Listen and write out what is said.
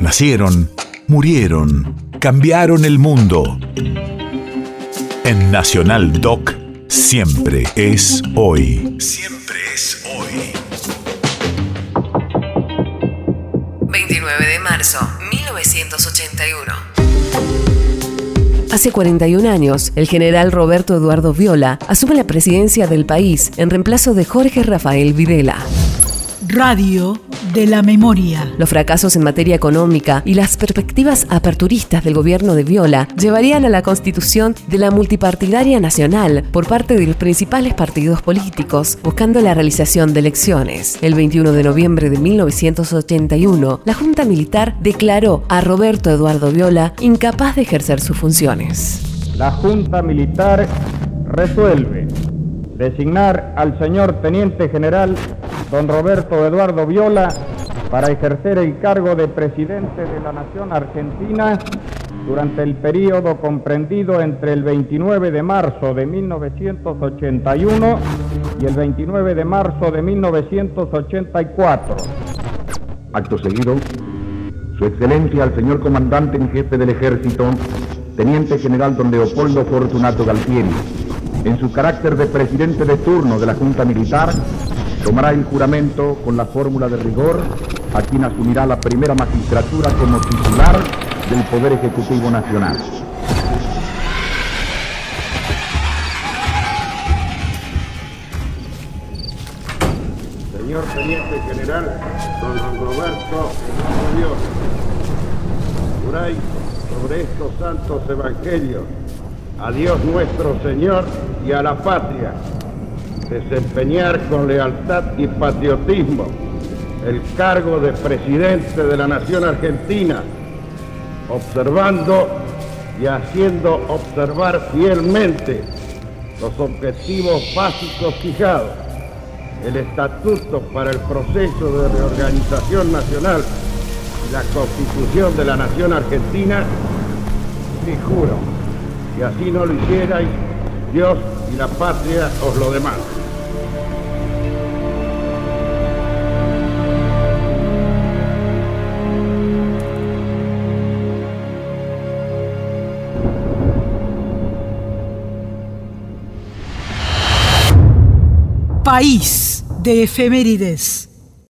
Nacieron, murieron, cambiaron el mundo. En Nacional Doc, siempre es hoy. Siempre es hoy. 29 de marzo, 1981. Hace 41 años, el general Roberto Eduardo Viola asume la presidencia del país en reemplazo de Jorge Rafael Videla. Radio de la memoria. Los fracasos en materia económica y las perspectivas aperturistas del gobierno de Viola llevarían a la constitución de la multipartidaria nacional por parte de los principales partidos políticos, buscando la realización de elecciones. El 21 de noviembre de 1981, la Junta Militar declaró a Roberto Eduardo Viola incapaz de ejercer sus funciones. La Junta Militar resuelve designar al señor Teniente General don Roberto Eduardo Viola para ejercer el cargo de presidente de la Nación Argentina durante el periodo comprendido entre el 29 de marzo de 1981 y el 29 de marzo de 1984. Acto seguido, Su Excelencia el señor Comandante en Jefe del Ejército, Teniente General don Leopoldo Fortunato Galtieri, en su carácter de presidente de turno de la Junta Militar, tomará el juramento con la fórmula de rigor a quien asumirá la primera magistratura como titular del Poder Ejecutivo Nacional. Señor Teniente General, don Roberto Dios, juráis sobre estos santos evangelios a Dios nuestro Señor y a la patria desempeñar con lealtad y patriotismo el cargo de presidente de la Nación Argentina, observando y haciendo observar fielmente los objetivos básicos fijados, el estatuto para el proceso de reorganización nacional y la constitución de la Nación Argentina, y juro, si así no lo hicierais, Dios y la patria os lo demandan. País de efemérides.